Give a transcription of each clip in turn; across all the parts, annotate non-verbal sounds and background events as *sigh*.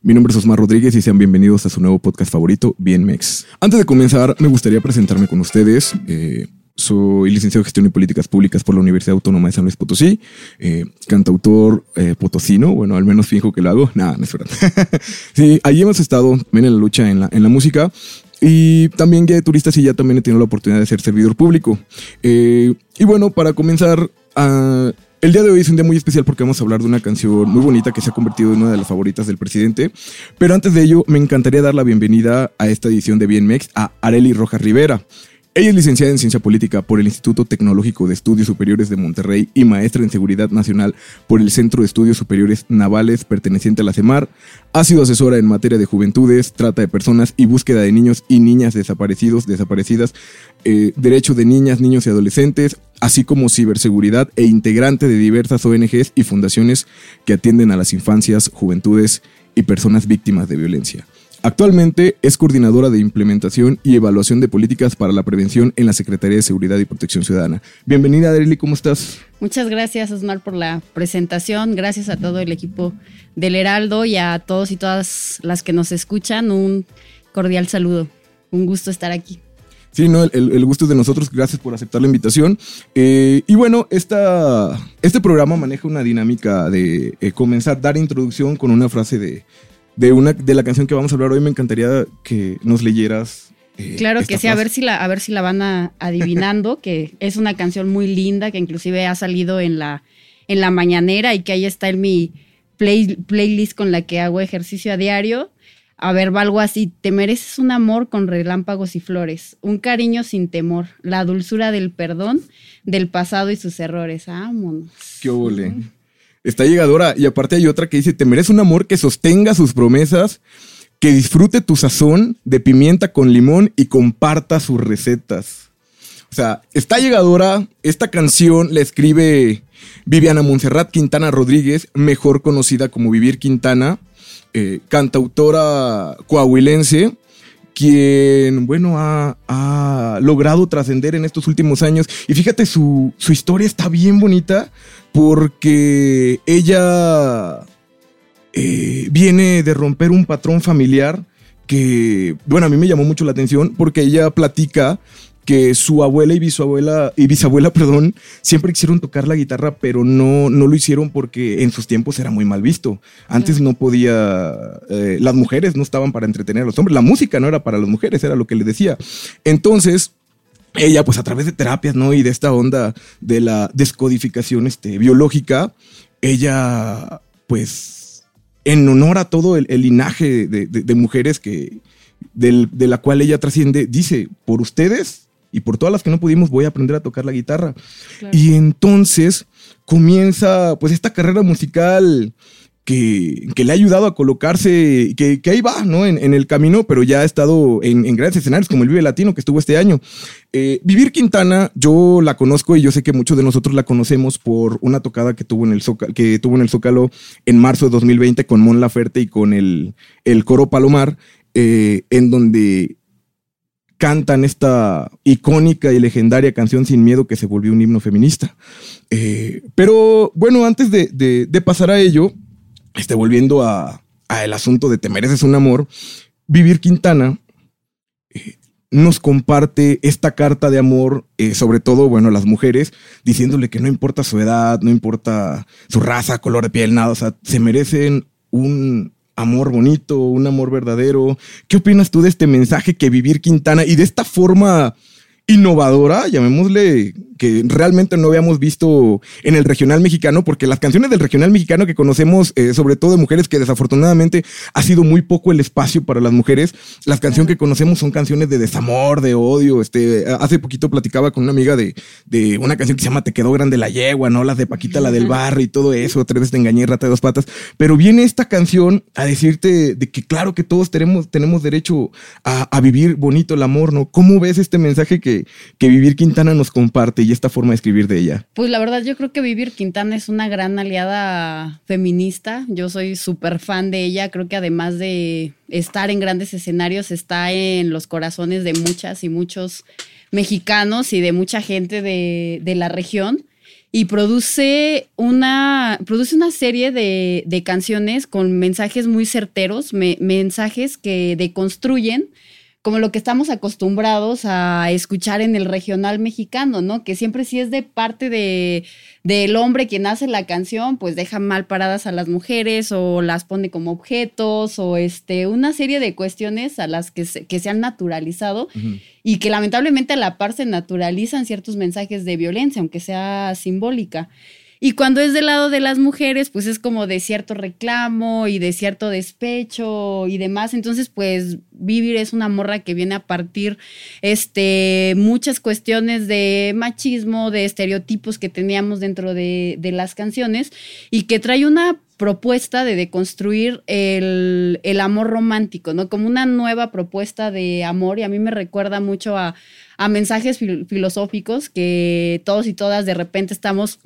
Mi nombre es Osmar Rodríguez y sean bienvenidos a su nuevo podcast favorito, Bien Mex. Antes de comenzar, me gustaría presentarme con ustedes. Eh, soy licenciado en Gestión y Políticas Públicas por la Universidad Autónoma de San Luis Potosí, eh, cantautor eh, potosino, bueno, al menos fijo que lo hago. Nada, no es verdad. *laughs* sí, allí hemos estado también en la lucha en la, en la música y también guía de turistas y ya también he tenido la oportunidad de ser servidor público. y bueno, para comenzar, a el día de hoy es un día muy especial porque vamos a hablar de una canción muy bonita que se ha convertido en una de las favoritas del presidente. Pero antes de ello, me encantaría dar la bienvenida a esta edición de Bien Mex a Areli Rojas Rivera. Ella es licenciada en Ciencia Política por el Instituto Tecnológico de Estudios Superiores de Monterrey y maestra en Seguridad Nacional por el Centro de Estudios Superiores Navales perteneciente a la CEMAR. Ha sido asesora en materia de juventudes, trata de personas y búsqueda de niños y niñas desaparecidos, desaparecidas, eh, derecho de niñas, niños y adolescentes, así como ciberseguridad e integrante de diversas ONGs y fundaciones que atienden a las infancias, juventudes y personas víctimas de violencia. Actualmente es coordinadora de implementación y evaluación de políticas para la prevención en la Secretaría de Seguridad y Protección Ciudadana. Bienvenida, Adeli, ¿cómo estás? Muchas gracias, Osmar, por la presentación. Gracias a todo el equipo del Heraldo y a todos y todas las que nos escuchan. Un cordial saludo. Un gusto estar aquí. Sí, no, el, gusto es de nosotros. Gracias por aceptar la invitación. Eh, y bueno, esta, este programa maneja una dinámica de eh, comenzar, dar introducción con una frase de, de, una, de la canción que vamos a hablar hoy. Me encantaría que nos leyeras. Eh, claro que sí, a ver si la, a ver si la van adivinando, *laughs* que es una canción muy linda, que inclusive ha salido en la, en la mañanera y que ahí está en mi playlist con la que hago ejercicio a diario. A ver, va algo así, te mereces un amor con relámpagos y flores, un cariño sin temor, la dulzura del perdón, del pasado y sus errores. Vámonos. Qué ole está llegadora. Y aparte hay otra que dice, te mereces un amor que sostenga sus promesas, que disfrute tu sazón de pimienta con limón y comparta sus recetas. O sea, está llegadora. Esta canción la escribe Viviana Montserrat Quintana Rodríguez, mejor conocida como Vivir Quintana, eh, cantautora coahuilense quien, bueno, ha, logrado trascender en estos últimos años. Y fíjate, su, su, historia está bien bonita porque ella eh, viene de romper un patrón familiar que, bueno, a mí me llamó mucho la atención porque ella platica que su abuela y bisabuela, y bisabuela, *laughs* perdón, siempre quisieron tocar la guitarra, pero no, no lo hicieron porque en sus tiempos era muy mal visto. Antes no podía, eh, las mujeres no estaban para entretener a los hombres, la música no era para las mujeres, era lo que le decía. Entonces, ella, pues a través de terapias, ¿no? Y de esta onda de la descodificación este, biológica, ella, pues, en honor a todo el, linaje de, mujeres que, de la cual ella trasciende, dice, por ustedes y por todas las que no pudimos voy a aprender a tocar la guitarra. Y entonces comienza pues esta carrera musical que, que le ha ayudado a colocarse, que, que ahí va, ¿no? En, el camino, pero ya ha estado en, grandes escenarios como el Vive Latino que estuvo este año. Eh, Vivir Quintana, yo la conozco y yo sé que muchos de nosotros la conocemos por una tocada que tuvo en el Zócalo, que tuvo en el Zócalo en marzo de 2020 con Mon Laferte y con el, el coro Palomar, eh, en donde cantan esta icónica y legendaria canción Sin Miedo que se volvió un himno feminista. Eh, pero bueno, antes de, pasar a ello, este, volviendo a, el asunto de Te mereces un amor, Vivir Quintana eh, nos comparte esta carta de amor, eh, sobre todo, bueno, a las mujeres, diciéndole que no importa su edad, no importa su raza, color de piel, nada, o sea, se merecen un, amor bonito, un amor verdadero. ¿Qué opinas tú de este mensaje que Vivir Quintana y de esta forma innovadora, llamémosle, que realmente no habíamos visto en el regional mexicano, porque las canciones del regional mexicano que conocemos, eh, sobre todo de mujeres, que desafortunadamente ha sido muy poco el espacio para las mujeres, las canciones que conocemos son canciones de desamor, de odio. Este, hace poquito platicaba con una amiga de, de una canción que se llama Te quedó grande la yegua, ¿no? Las de Paquita, la del barrio y todo eso, tres veces te engañé, rata de dos patas. Pero viene esta canción a decirte de que claro que todos tenemos, tenemos derecho a, a vivir bonito el amor, ¿no? ¿Cómo ves este mensaje que, que Vivir Quintana nos comparte y esta forma de escribir de ella? Pues la verdad yo creo que Vivir Quintana es una gran aliada feminista. Yo soy súper fan de ella. Creo que además de estar en grandes escenarios, está en los corazones de muchas y muchos mexicanos y de mucha gente de, la región y produce una, produce una serie de, canciones con mensajes muy certeros, me, mensajes que deconstruyen como lo que estamos acostumbrados a escuchar en el regional mexicano, ¿no? Que siempre sí es de parte de del hombre quien hace la canción, pues deja mal paradas a las mujeres o las pone como objetos o este una serie de cuestiones a las que se, que se han naturalizado y que lamentablemente a la par se naturalizan ciertos mensajes de violencia, aunque sea simbólica. Y cuando es del lado de las mujeres, pues es como de cierto reclamo y de cierto despecho y demás. Entonces, pues Vivir es una morra que viene a partir este, muchas cuestiones de machismo, de estereotipos que teníamos dentro de, de las canciones y que trae una propuesta de deconstruir el, el, amor romántico, ¿no? Como una nueva propuesta de amor y a mí me recuerda mucho a, a mensajes fil filosóficos que todos y todas de repente estamos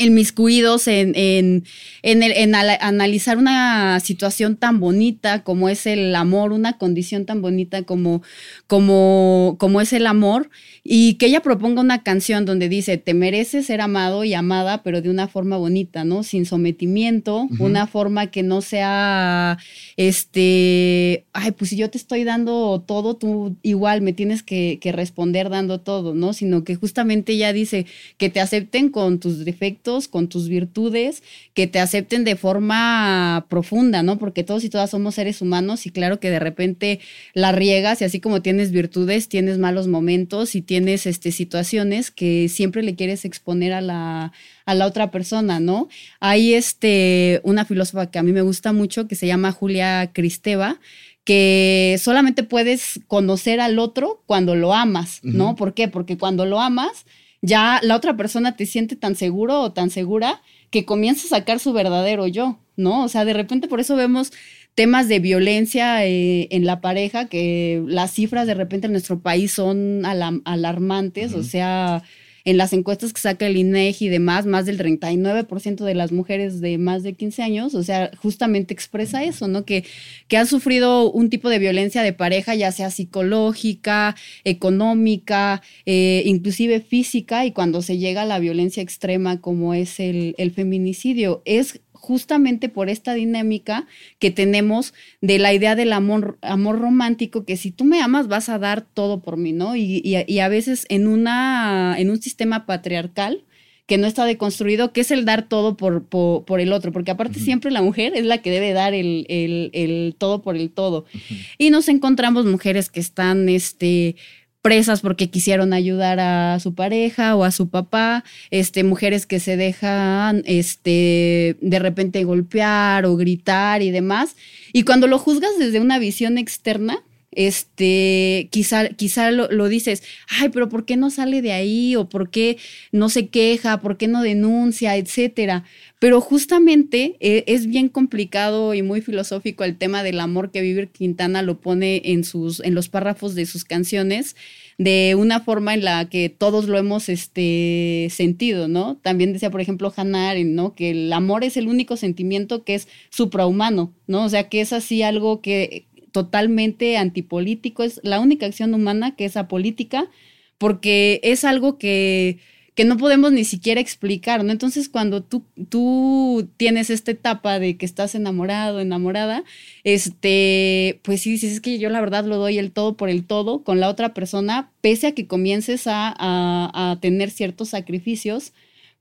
inmiscuidos en, en, en, el, en analizar una situación tan bonita como es el amor, una condición tan bonita como, como, como es el amor, y que ella proponga una canción donde dice, te mereces ser amado y amada, pero de una forma bonita, ¿no? Sin sometimiento, uh -huh. una forma que no sea, este, ay, pues si yo te estoy dando todo, tú igual me tienes que, que responder dando todo, ¿no? Sino que justamente ella dice que te acepten con tus defectos, con tus virtudes, que te acepten de forma profunda, ¿no? Porque todos y todas somos seres humanos y claro que de repente la riegas y así como tienes virtudes, tienes malos momentos y tienes este, situaciones que siempre le quieres exponer a la, a la otra persona, ¿no? Hay este, una filósofa que a mí me gusta mucho que se llama Julia Cristeva, que solamente puedes conocer al otro cuando lo amas, ¿no? Uh -huh. ¿Por qué? Porque cuando lo amas, ya la otra persona te siente tan seguro o tan segura que comienza a sacar su verdadero yo, ¿no? O sea, de repente por eso vemos temas de violencia eh, en la pareja, que las cifras de repente en nuestro país son alarmantes, uh -huh. o sea, en las encuestas que saca el INEGI y demás, más del 39% de las mujeres de más de 15 años, o sea, justamente expresa eso, ¿no? Que, que han sufrido un tipo de violencia de pareja, ya sea psicológica, económica, eh, inclusive física, y cuando se llega a la violencia extrema como es el, el feminicidio, es justamente por esta dinámica que tenemos de la idea del amor, amor romántico, que si tú me amas vas a dar todo por mí, ¿no? Y, y, y a veces en, una, en un sistema patriarcal, que no está deconstruido, que es el dar todo por, por, por el otro, porque aparte uh -huh. siempre la mujer es la que debe dar el, el, el todo por el todo. Uh -huh. Y nos encontramos mujeres que están, este, presas porque quisieron ayudar a su pareja o a su papá, este, mujeres que se dejan este, de repente golpear o gritar y demás. Y cuando lo juzgas desde una visión externa, este, quizá, quizá lo, lo, dices, ay, pero ¿por qué no sale de ahí? ¿O por qué no se queja? ¿Por qué no denuncia? Etcétera. Pero justamente eh, es bien complicado y muy filosófico el tema del amor que Vivir Quintana lo pone en, sus, en los párrafos de sus canciones de una forma en la que todos lo hemos este, sentido, ¿no? También decía, por ejemplo, Hannah Arendt, ¿no? Que el amor es el único sentimiento que es suprahumano, ¿no? O sea, que es así algo que totalmente antipolítico, es la única acción humana que es apolítica, porque es algo que, que no podemos ni siquiera explicar, ¿no? Entonces, cuando tú, tú tienes esta etapa de que estás enamorado, enamorada, este, pues sí dices, es que yo la verdad lo doy el todo por el todo con la otra persona, pese a que comiences a, a, a tener ciertos sacrificios,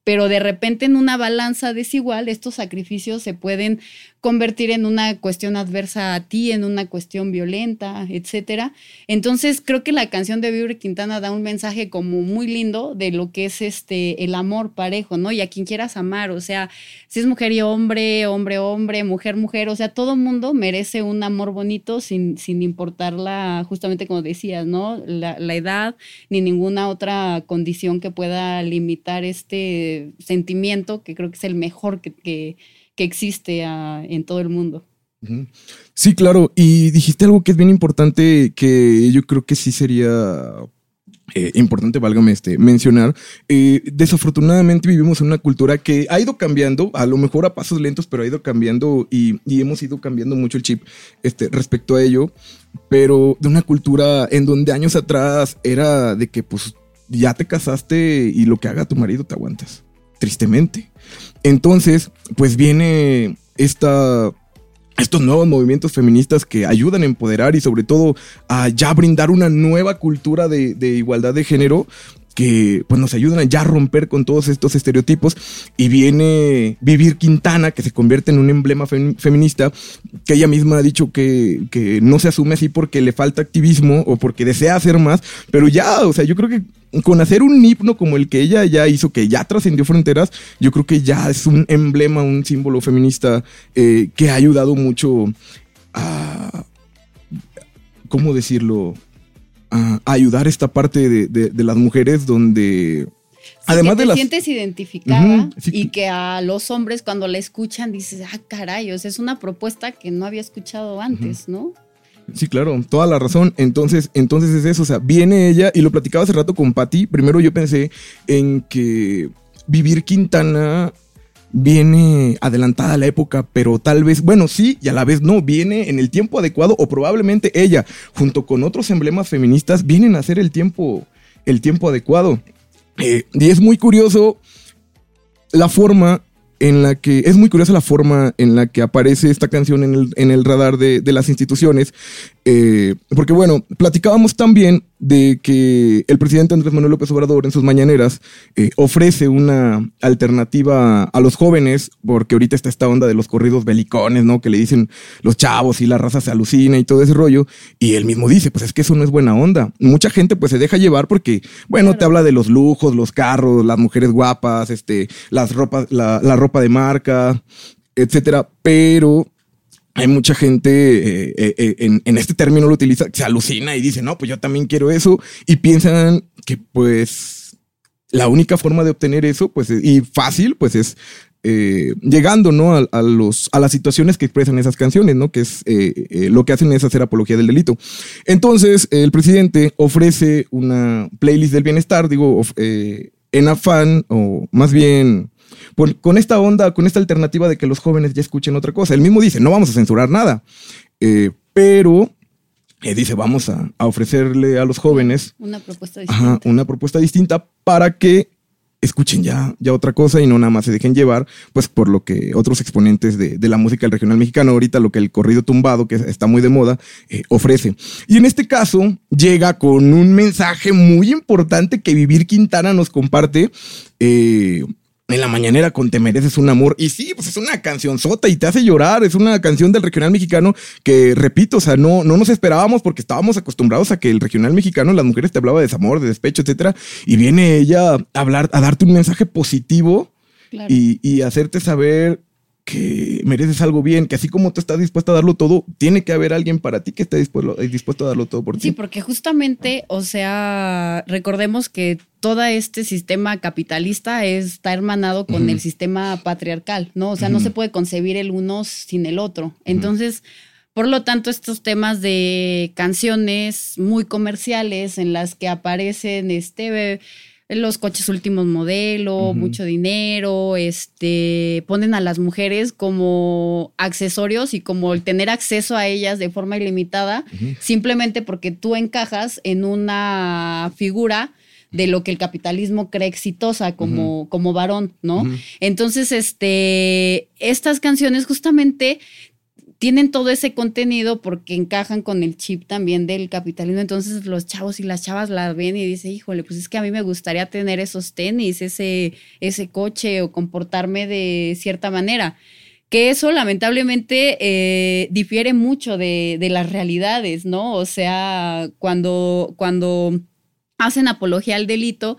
pero de repente en una balanza desigual estos sacrificios se pueden convertir en una cuestión adversa a ti, en una cuestión violenta, etcétera. Entonces creo que la canción de Vibra Quintana da un mensaje como muy lindo de lo que es este el amor parejo, ¿no? Y a quien quieras amar, o sea, si es mujer y hombre, hombre, hombre, mujer, mujer, o sea, todo mundo merece un amor bonito sin, sin importar la, justamente como decías, ¿no? La, edad ni ninguna otra condición que pueda limitar este sentimiento que creo que es el mejor que, que existe en todo el mundo. Sí, claro. Y dijiste algo que es bien importante, que yo creo que sí sería eh, importante, válgame este, mencionar. Eh, desafortunadamente vivimos en una cultura que ha ido cambiando, a lo mejor a pasos lentos, pero ha ido cambiando y, hemos ido cambiando mucho el chip este, respecto a ello. Pero de una cultura en donde años atrás era de que pues ya te casaste y lo que haga tu marido te aguantas tristemente. Entonces, pues viene esta, estos nuevos movimientos feministas que ayudan a empoderar y sobre todo a ya brindar una nueva cultura de, de igualdad de género que pues nos ayudan a ya romper con todos estos estereotipos y viene Vivir Quintana que se convierte en un emblema feminista que ella misma ha dicho que, que, no se asume así porque le falta activismo o porque desea hacer más, pero ya, o sea, yo creo que con hacer un himno como el que ella ya hizo, que ya trascendió fronteras, yo creo que ya es un emblema, un símbolo feminista eh, que ha ayudado mucho a, ¿cómo decirlo? A, ayudar esta parte de, las mujeres donde... además te de las... sientes identificada y que a los hombres cuando la escuchan dices, ah, caray, es una propuesta que no había escuchado antes, ¿no? Sí, claro, toda la razón. Entonces, entonces es eso, o sea, viene ella y lo platicaba hace rato con Patty. Primero yo pensé en que vivir Quintana viene adelantada la época, pero tal vez, bueno, sí, y a la vez no, viene en el tiempo adecuado o probablemente ella, junto con otros emblemas feministas, vienen a ser el tiempo, el tiempo adecuado. Eh, y es muy curioso la forma en la que es muy curiosa la forma en la que aparece esta canción en el, radar de, las instituciones, eh, porque bueno, platicábamos también de que el presidente Andrés Manuel López Obrador en sus mañaneras eh, ofrece una alternativa a los jóvenes, porque ahorita está esta onda de los corridos belicones, ¿no? Que le dicen los chavos y la raza se alucina y todo ese rollo, y él mismo dice, pues es que eso no es buena onda. Mucha gente pues se deja llevar porque, bueno, te habla de los lujos, los carros, las mujeres guapas, este, las ropas, la, la ropa de marca, etcétera, pero hay mucha gente eh, eh, eh, en, este término lo utiliza, se alucina y dice, no, pues yo también quiero eso. Y piensan que pues la única forma de obtener eso, pues, y fácil, pues es llegando, ¿no? A, los, a las situaciones que expresan esas canciones, ¿no? Que es lo que hacen es hacer apología del delito. Entonces, el presidente ofrece una playlist del bienestar, digo, en afán, o más bien con esta onda, con esta alternativa de que los jóvenes ya escuchen otra cosa. Él mismo dice, no vamos a censurar nada, eh, pero eh, dice, vamos a, ofrecerle a los jóvenes una propuesta distinta. una propuesta distinta para que escuchen ya, ya otra cosa y no nada más se dejen llevar, pues por lo que otros exponentes de, la música del regional mexicano, ahorita lo que el corrido tumbado, que está muy de moda, eh, ofrece. Y en este caso llega con un mensaje muy importante que Vivir Quintana nos comparte. Eh, en la mañanera con Te mereces un amor. Y sí, pues es una canción sota y te hace llorar. Es una canción del regional mexicano que, repito, o sea, no, no nos esperábamos porque estábamos acostumbrados a que el regional mexicano, las mujeres te hablaba de desamor, de despecho, etcétera. Y viene ella a hablar, a darte un mensaje positivo y, y hacerte saber que mereces algo bien, que así como tú estás dispuesta a darlo todo, tiene que haber alguien para ti que esté dispuesto, dispuesto a darlo todo por ti. Sí, porque justamente, o sea, recordemos que todo este sistema capitalista está hermanado con el sistema patriarcal, ¿no? O sea, no se puede concebir el uno sin el otro. Entonces, por lo tanto, estos temas de canciones muy comerciales en las que aparecen este los coches últimos modelo, mucho dinero, este, ponen a las mujeres como accesorios y como el tener acceso a ellas de forma ilimitada, simplemente porque tú encajas en una figura de lo que el capitalismo cree exitosa como, como varón, ¿no? Entonces, este, estas canciones justamente tienen todo ese contenido porque encajan con el chip también del capitalismo. Entonces los chavos y las chavas la ven y dicen, híjole, pues es que a mí me gustaría tener esos tenis, ese, ese coche o comportarme de cierta manera. Que eso lamentablemente eh, difiere mucho de, de, las realidades, ¿no? O sea, cuando, cuando hacen apología al delito,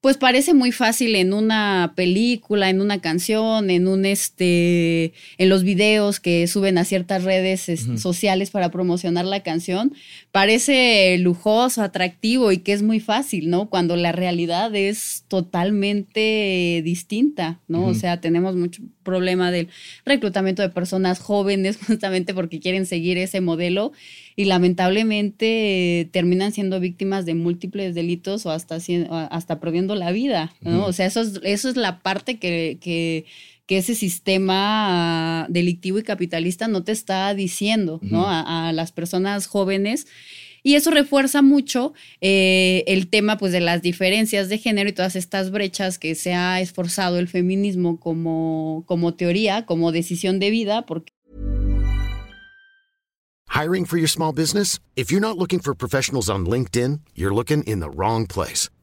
pues parece muy fácil en una película, en una canción, en un este, en los videos que suben a ciertas redes sociales para promocionar la canción, parece lujoso, atractivo y que es muy fácil, ¿no? Cuando la realidad es totalmente distinta, ¿no? O sea, tenemos mucho problema del reclutamiento de personas jóvenes *laughs* justamente porque quieren seguir ese modelo y lamentablemente terminan siendo víctimas de múltiples delitos o hasta, hasta perdiendo la vida, ¿no? O sea, eso es, eso es la parte que, que, ese sistema delictivo y capitalista no te está diciendo, ¿no? A, las personas jóvenes. Y eso refuerza mucho eh, el tema pues, de las diferencias de género y todas estas brechas que se ha esforzado el feminismo como, como teoría, como decisión de vida, porque Hiring for your small business? If you're not looking for professionals on LinkedIn, you're looking in the wrong place.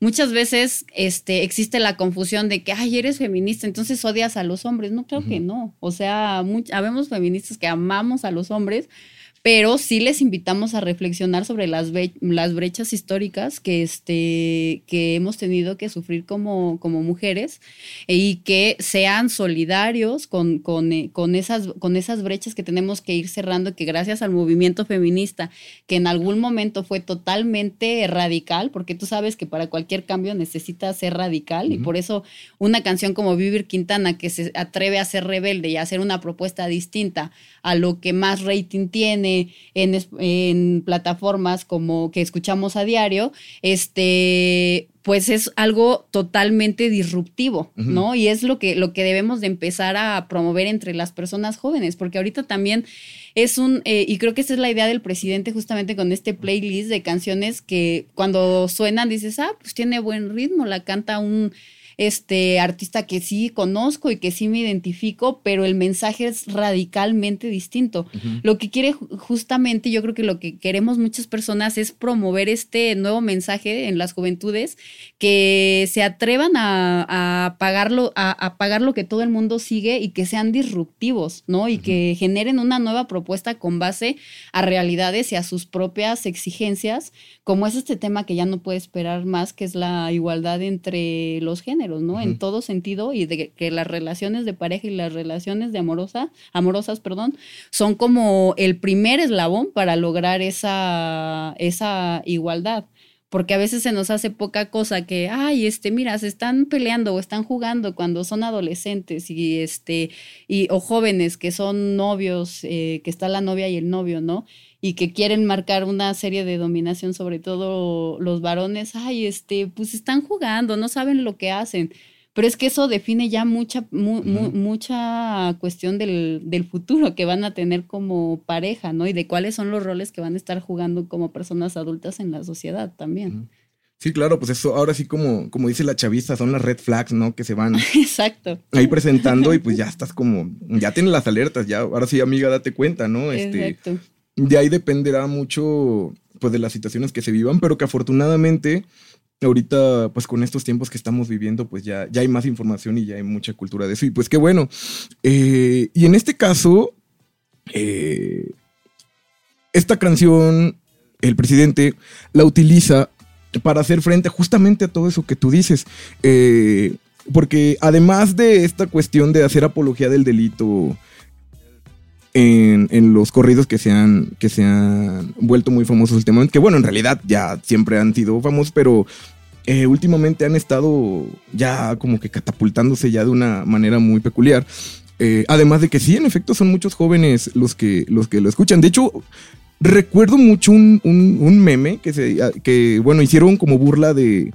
Muchas veces este, existe la confusión de que, ay, eres feminista, entonces odias a los hombres. No, creo que no. O sea, habemos feministas que amamos a los hombres, pero sí les invitamos a reflexionar sobre las, las brechas históricas que, este, que hemos tenido que sufrir como, como mujeres y que sean solidarios con, con, eh, con, esas, con esas brechas que tenemos que ir cerrando, que gracias al movimiento feminista, que en algún momento fue totalmente radical, porque tú sabes que para cualquier cambio necesita ser radical y por eso una canción como Vivir Quintana, que se atreve a ser rebelde y a hacer una propuesta distinta a lo que más rating tiene, en, plataformas como que escuchamos a diario, este, pues es algo totalmente disruptivo, ¿no? Y es lo que, lo que debemos de empezar a promover entre las personas jóvenes, porque ahorita también es un, eh, y creo que esa es la idea del presidente justamente con este playlist de canciones que cuando suenan dices, ah, pues tiene buen ritmo, la canta un este artista que sí conozco y que sí me identifico, pero el mensaje es radicalmente distinto. Lo que quiere justamente, yo creo que lo que queremos muchas personas es promover este nuevo mensaje en las juventudes, que se atrevan a, pagarlo, a, pagar lo que todo el mundo sigue y que sean disruptivos, ¿no? Y que generen una nueva propuesta con base a realidades y a sus propias exigencias, como es este tema que ya no puede esperar más, que es la igualdad entre los géneros. ¿No? En todo sentido y de que las relaciones de pareja y las relaciones de amorosa, amorosas, perdón, son como el primer eslabón para lograr esa, esa igualdad porque a veces se nos hace poca cosa que, ay, este, mira, se están peleando o están jugando cuando son adolescentes y este, y, o jóvenes que son novios, eh, que está la novia y el novio, ¿no? Y que quieren marcar una serie de dominación, sobre todo los varones, ay, este, pues están jugando, no saben lo que hacen. Pero es que eso define ya mucha, mucha cuestión del, del, futuro que van a tener como pareja, ¿no? Y de cuáles son los roles que van a estar jugando como personas adultas en la sociedad también. Sí, claro, pues eso ahora sí como, como dice la chavista, son las red flags, ¿no? Que se van *laughs* Exacto. ahí presentando y pues ya estás como, ya tienes las alertas, ya, ahora sí, amiga, date cuenta, ¿no? Este, Exacto de ahí dependerá mucho pues de las situaciones que se vivan, pero que afortunadamente ahorita pues con estos tiempos que estamos viviendo pues ya, ya hay más información y ya hay mucha cultura de eso y pues qué bueno. Eh, y en este caso, eh, esta canción, el presidente la utiliza para hacer frente justamente a todo eso que tú dices. Eh, porque además de esta cuestión de hacer apología del delito, en, los corridos que se, han, que se han vuelto muy famosos últimamente, que bueno, en realidad ya siempre han sido famosos, pero eh, últimamente han estado ya como que catapultándose ya de una manera muy peculiar. Eh, además de que sí, en efecto, son muchos jóvenes los que, los que lo escuchan. De hecho, recuerdo mucho un, un- un meme que, se, que, bueno, hicieron como burla de,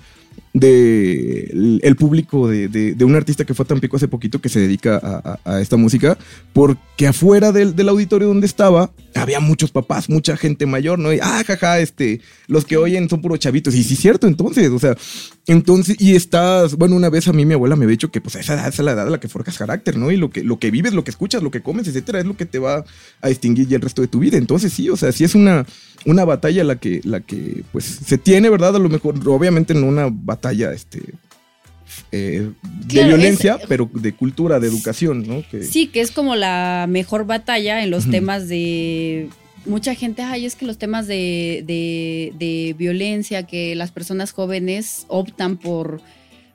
de el, público de, de- de un artista que fue a Tampico hace poquito que se dedica a, a- a esta música, porque afuera del, del auditorio donde estaba había muchos papás, mucha gente mayor, ¿no? Y, ah, jaja, este, los que oyen son puros chavitos. Y sí, es cierto, entonces, o sea, entonces, y estás, bueno, una vez a mí mi abuela me había dicho que pues esa edad es la edad a la que forjas carácter, ¿no? Y lo que, lo que vives, lo que escuchas, lo que comes, etcétera, es lo que te va a distinguir ya el resto de tu vida. Entonces, sí, o sea, sí es una, una batalla la que, la que, pues, se tiene, ¿verdad? A lo mejor, obviamente no una batalla, este, eh, de violencia, es- pero de cultura, de educación, ¿no? Que, Sí, que es como la mejor batalla en los temas de... Mucha gente, ay, es que los temas de, de- de violencia, que las personas jóvenes optan por,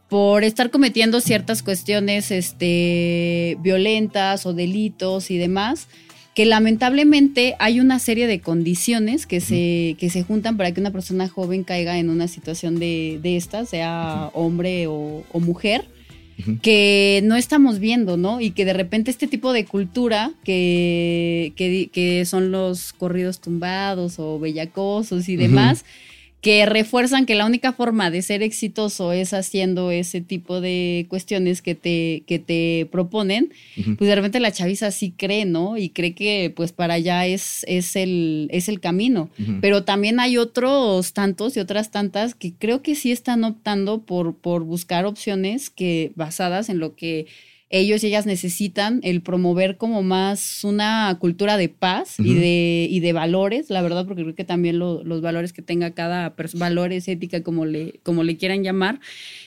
por estar cometiendo ciertas cuestiones este, violentas o delitos y demás, que lamentablemente hay una serie de condiciones que se, que se juntan para que una persona joven caiga en una situación de, de esta, sea hombre o, o mujer que no estamos viendo, ¿no? Y que de repente este tipo de cultura que, que, que son los corridos tumbados o bellacosos y demás, que refuerzan que la única forma de ser exitoso es haciendo ese tipo de cuestiones que te, que te proponen, pues de repente la chaviza sí cree, ¿no? Y cree que pues para allá es, es, el, es el camino. Pero también hay otros tantos y otras tantas que creo que sí están optando por, por buscar opciones que basadas en lo que ellos y ellas necesitan, el promover como más una cultura de paz y, Ujú. de, y de valores, la verdad, porque creo que también lo- los valores que tenga cada persona, valores, ética, como le, como le quieran llamar,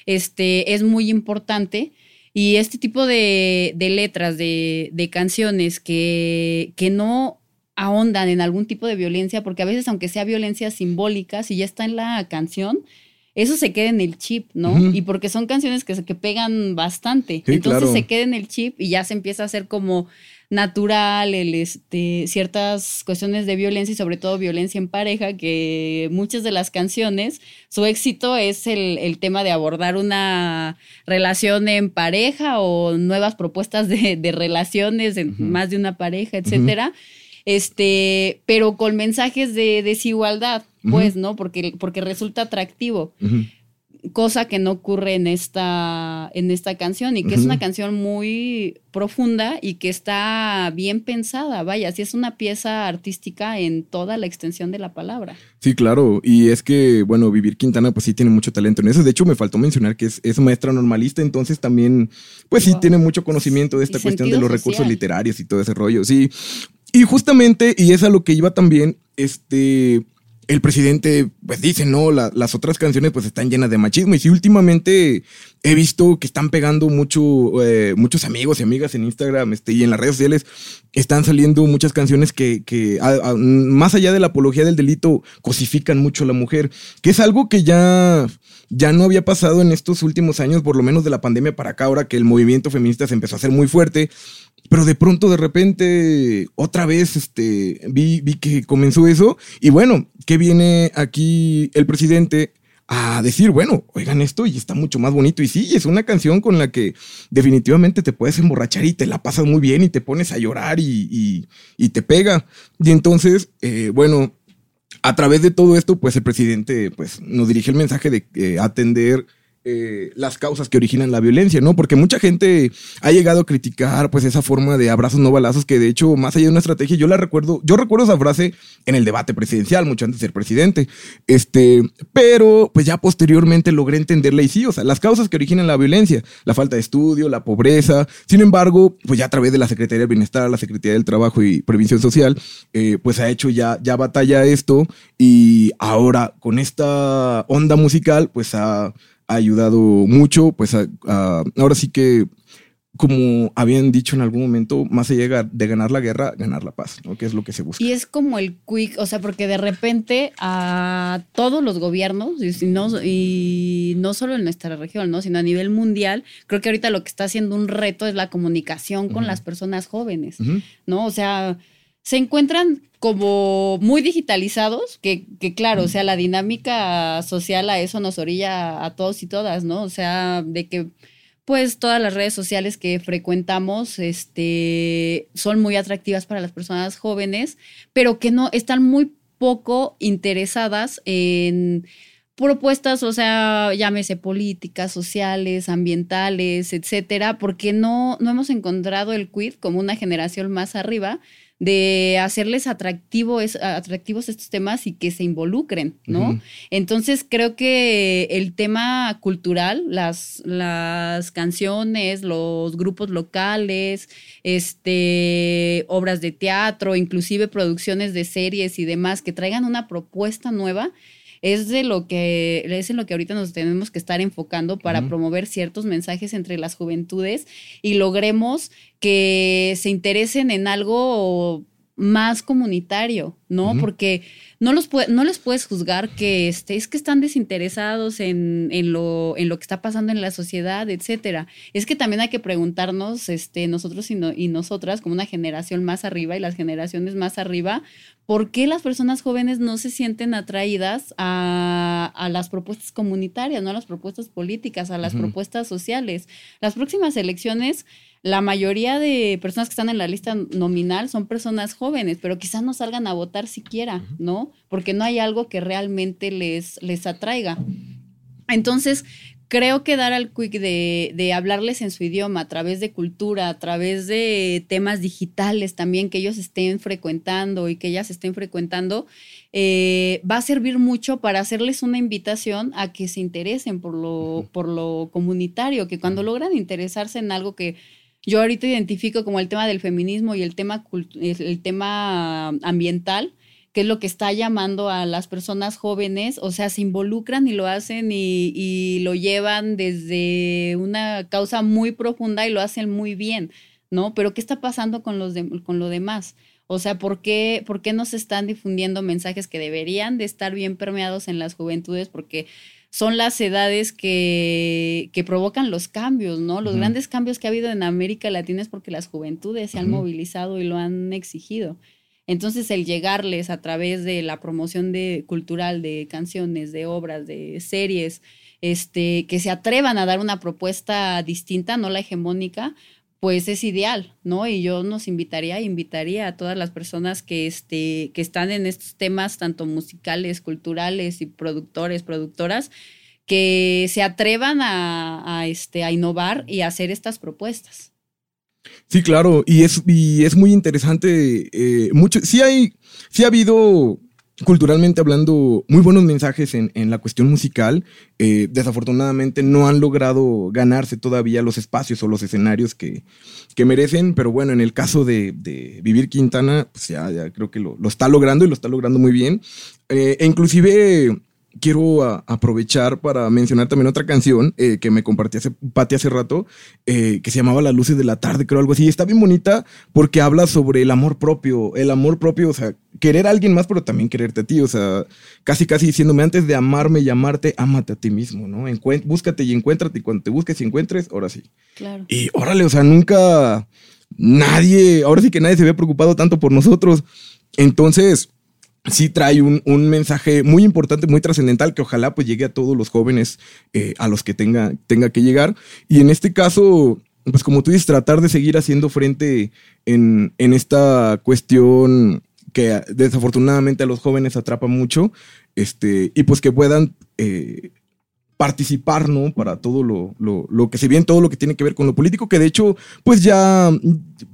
este, es muy importante. Y este tipo de, de letras, de, de canciones que, que no ahondan en algún tipo de violencia, porque a veces, aunque sea violencia simbólica, si ya está en la canción, eso se queda en el chip, ¿no? Y porque son canciones que, que pegan bastante. Sí, Entonces claro. se queda en el chip y ya se empieza a hacer como natural el, este, ciertas cuestiones de violencia y sobre todo violencia en pareja, que muchas de las canciones, su éxito es el, el tema de abordar una relación en pareja o nuevas propuestas de, de relaciones en más de una pareja, etcétera. Este, pero con mensajes de desigualdad, pues, ¿no? Porque, porque resulta atractivo cosa que no ocurre en esta, en esta canción y que es una canción muy profunda y que está bien pensada, vaya, sí es una pieza artística en toda la extensión de la palabra. Sí, claro. Y es que, bueno, Vivir Quintana, pues sí tiene mucho talento en eso. De hecho, me faltó mencionar que es, es maestra normalista, entonces también, pues sí tiene mucho conocimiento de esta Y cuestión de los recursos literarios y todo ese rollo. Sí. Y justamente, y es a lo que iba también, este. El presidente, pues dice, no, La- las otras canciones pues están llenas de machismo. Y sí, últimamente he visto que están pegando mucho, eh, muchos amigos y amigas en Instagram este, y en las redes sociales. Están saliendo muchas canciones que, que más allá de la apología del delito, cosifican mucho a la mujer, que es algo que ya, ya no había pasado en estos últimos años, por lo menos de la pandemia para acá, ahora que el movimiento feminista se empezó a hacer muy fuerte. Pero de pronto, de repente, otra vez este, vi, vi que comenzó eso. Y bueno, que viene aquí el presidente a decir, bueno, oigan esto y está mucho más bonito. Y sí, es una canción con la que definitivamente te puedes emborrachar y te la pasas muy bien y te pones a llorar y, y- te pega. Y entonces, eh, bueno, a través de todo esto, pues el presidente pues, nos dirige el mensaje de eh, atender eh, las causas que originan la violencia, ¿no? Porque mucha gente ha llegado a criticar pues esa forma de abrazos no balazos que de hecho, más allá de una estrategia, yo la recuerdo, yo recuerdo esa frase en el debate presidencial, mucho antes de ser presidente, este, pero pues ya posteriormente logré entenderla y sí, o sea, las causas que originan la violencia, la falta de estudio, la pobreza, sin embargo, pues ya a través de la Secretaría del Bienestar, la Secretaría del Trabajo y Previsión Social, eh, pues ha hecho ya, ya batalla esto y ahora con esta onda musical, pues ha, ha ayudado mucho, pues a- a- ahora sí que, como habían dicho en algún momento, más allá de ganar la guerra, ganar la paz, ¿no? Que es lo que se busca. Y es como el quick, o sea, porque de repente a todos los gobiernos, y, no, y no solo en nuestra región, ¿no? sino a nivel mundial, creo que ahorita lo que está haciendo un reto es la comunicación con las personas jóvenes. ¿no? O sea, se encuentran como muy digitalizados, que, que claro, o sea, la dinámica social a eso nos orilla a todos y todas, ¿no? O sea, de que pues todas las redes sociales que frecuentamos este, son muy atractivas para las personas jóvenes, pero que no están muy poco interesadas en propuestas, o sea, llámese políticas, sociales, ambientales, etcétera, porque no, no hemos encontrado el quid como una generación más arriba de hacerles atractivos estos temas y que se involucren, ¿no? Entonces creo que el tema cultural, las, las canciones, los grupos locales, este, obras de teatro, inclusive producciones de series y demás que traigan una propuesta nueva, es de lo que es en lo que ahorita nos tenemos que estar enfocando para promover ciertos mensajes entre las juventudes y logremos que se interesen en algo más comunitario, ¿no? Porque no, los no les puedes juzgar que este, es que están desinteresados en, en, lo, en lo que está pasando en la sociedad, etcétera. Es que también hay que preguntarnos, este, nosotros y, y nosotras, como una generación más arriba y las generaciones más arriba, ¿por qué las personas jóvenes no se sienten atraídas a, a las propuestas comunitarias, no a las propuestas políticas, a las propuestas sociales? Las próximas elecciones la mayoría de personas que están en la lista nominal son personas jóvenes, pero quizás no salgan a votar siquiera, ¿no? Porque no hay algo que realmente les, les atraiga. Entonces, creo que dar al quick de, de, hablarles en su idioma, a través de cultura, a través de temas digitales también que ellos estén frecuentando y que ellas estén frecuentando, eh, va a servir mucho para hacerles una invitación a que se interesen por lo, por lo comunitario, que cuando logran interesarse en algo que yo ahorita identifico como el tema del feminismo y el tema, el tema ambiental, que es lo que está llamando a las personas jóvenes, o sea, se involucran y lo hacen y, lo llevan desde una causa muy profunda y lo hacen muy bien, ¿no? Pero ¿qué está pasando con, los con lo demás? O sea, ¿por qué, ¿por qué no se están difundiendo mensajes que deberían de estar bien permeados en las juventudes? Porque son las edades que, que provocan los cambios, ¿no? Los grandes cambios que ha habido en América Latina es porque las juventudes se han movilizado y lo han exigido. Entonces, el llegarles a través de la promoción de, cultural de canciones, de obras, de series, este, que se atrevan a dar una propuesta distinta, no la hegemónica, pues es ideal, ¿no? Y yo nos invitaría, invitaría a todas las personas que, este, que están en estos temas, tanto musicales, culturales y productores, productoras, que se atrevan a, este, a innovar y a hacer estas propuestas. Sí, claro, y es, y es muy interesante. Eh, sí hay, sí ha habido culturalmente hablando, muy buenos mensajes en, la cuestión musical. Eh, desafortunadamente no han logrado ganarse todavía los espacios o los escenarios que, merecen, pero bueno, en el caso de, Vivir Quintana, pues ya, ya creo que lo, está logrando y lo está logrando muy bien. Eh, e inclusive quiero aprovechar para mencionar también otra canción eh, que me compartí hace, Pati hace rato, eh, que se llamaba Las luces de la tarde, creo algo así. Está bien bonita porque habla sobre el amor propio, el amor propio, o sea, querer a alguien más, pero también quererte a ti, o sea, casi casi diciéndome antes de amarme y amarte, ámate a ti mismo, ¿no? búscate y encuéntrate y cuando te busques y encuentres, ahora sí. Claro. Y órale, o sea, nunca nadie, ahora sí que nadie se había preocupado tanto por nosotros. Entonces, sí trae un, mensaje muy importante, muy trascendental, que ojalá pues llegue a todos los jóvenes eh, a los que tenga, tenga que llegar. Y en este caso, pues como tú dices, tratar de seguir haciendo frente en, esta cuestión que desafortunadamente a los jóvenes atrapa mucho, este, y pues que puedan eh, participar, ¿no? Para todo lo, lo, que se viene, todo lo que tiene que ver con lo político, que de hecho, pues ya,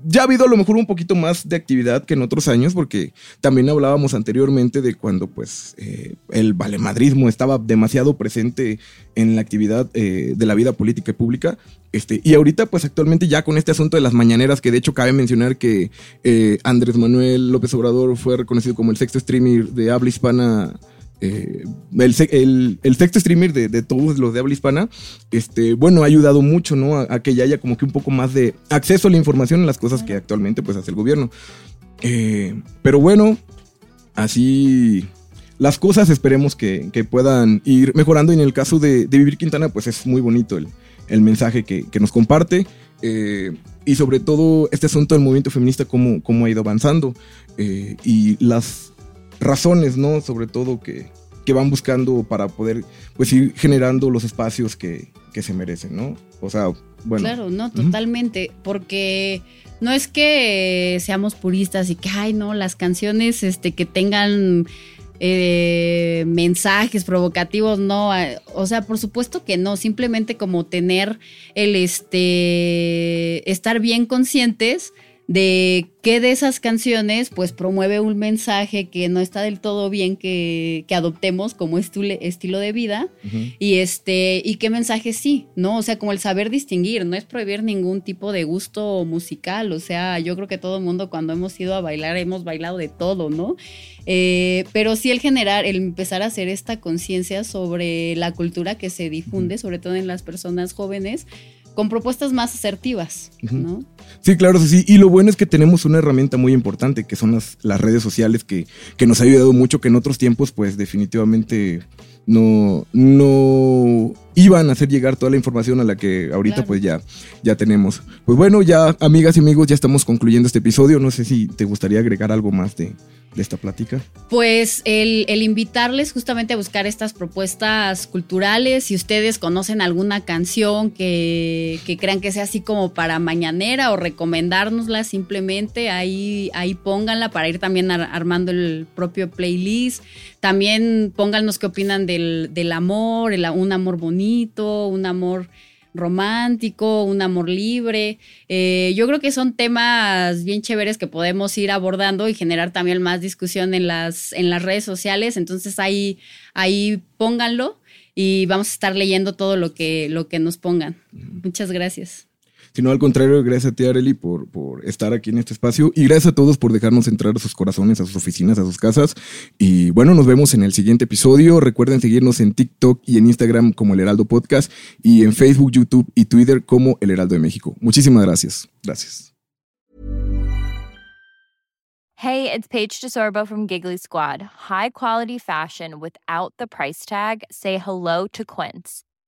ya ha habido a lo mejor un poquito más de actividad que en otros años, porque también hablábamos anteriormente de cuando, pues, eh, el valemadrismo estaba demasiado presente en la actividad eh, de la vida política y pública. Este, y ahorita, pues actualmente ya con este asunto de las mañaneras, que de hecho cabe mencionar que eh, Andrés Manuel López Obrador fue reconocido como el sexto streamer de habla hispana eh, el, sexto streamer de, todos los de habla hispana, este, bueno, ha ayudado mucho, ¿no? A, que ya haya como que un poco más de acceso a la información en las cosas que actualmente pues hace el gobierno. Eh, pero bueno, así las cosas esperemos que, puedan ir mejorando. Y en el caso de, Vivir Quintana, pues es muy bonito el, mensaje que, nos comparte. Eh, y sobre todo este asunto del movimiento feminista, cómo, cómo ha ido avanzando. y las razones, ¿no? Sobre todo que, van buscando para poder pues ir generando los espacios que, se merecen, ¿no? O sea, Bueno, Claro, no, totalmente, porque no es que seamos puristas y que, ay, no, las canciones este, que tengan eh, mensajes provocativos, no, o sea, por supuesto que no, simplemente como tener el, este, estar bien conscientes de qué de esas canciones pues promueve un mensaje que no está del todo bien que, que adoptemos como estilo de vida y este, y qué mensaje sí, ¿no? O sea, como el saber distinguir, no es prohibir ningún tipo de gusto musical. O sea, yo creo que todo el mundo cuando hemos ido a bailar hemos bailado de todo, ¿no? Eh, pero sí el generar, el empezar a hacer esta conciencia sobre la cultura que se difunde, sobre todo en las personas jóvenes, con propuestas más asertivas. Sí, claro, sí, sí. Y lo bueno es que tenemos una herramienta muy importante, que son las, las redes sociales, que, que nos ha ayudado mucho, que en otros tiempos, pues definitivamente no, no iban a hacer llegar toda la información a la que ahorita Claro. pues ya, ya tenemos. Pues bueno, ya amigas y amigos, ya estamos concluyendo este episodio. No sé si te gustaría agregar algo más de, de esta plática. Pues el, el invitarles justamente a buscar estas propuestas culturales. Si ustedes conocen alguna canción que, que crean que sea así como para mañanera o recomendárnosla simplemente, ahí, ahí pónganla para ir también ar- armando el propio playlist. También pónganos qué opinan del, del amor, el- un amor bonito, un amor romántico, un amor libre. Eh, yo creo que son temas bien chéveres que podemos ir abordando y generar también más discusión en las, en las redes sociales. Entonces ahí, ahí pónganlo y vamos a estar leyendo todo lo que, lo que nos pongan. Muchas gracias. Sino al contrario, gracias a ti, Areli, por, por estar aquí en este espacio. Y gracias a todos por dejarnos entrar a sus corazones, a sus oficinas, a sus casas. Y bueno, nos vemos en el siguiente episodio. Recuerden seguirnos en TikTok y en Instagram como El Heraldo Podcast y en Facebook, YouTube y Twitter como El Heraldo de México. Muchísimas gracias. Gracias. Hey, it's Paige DeSorbo from Giggly Squad. High quality fashion without the price tag. Say hello to Quince.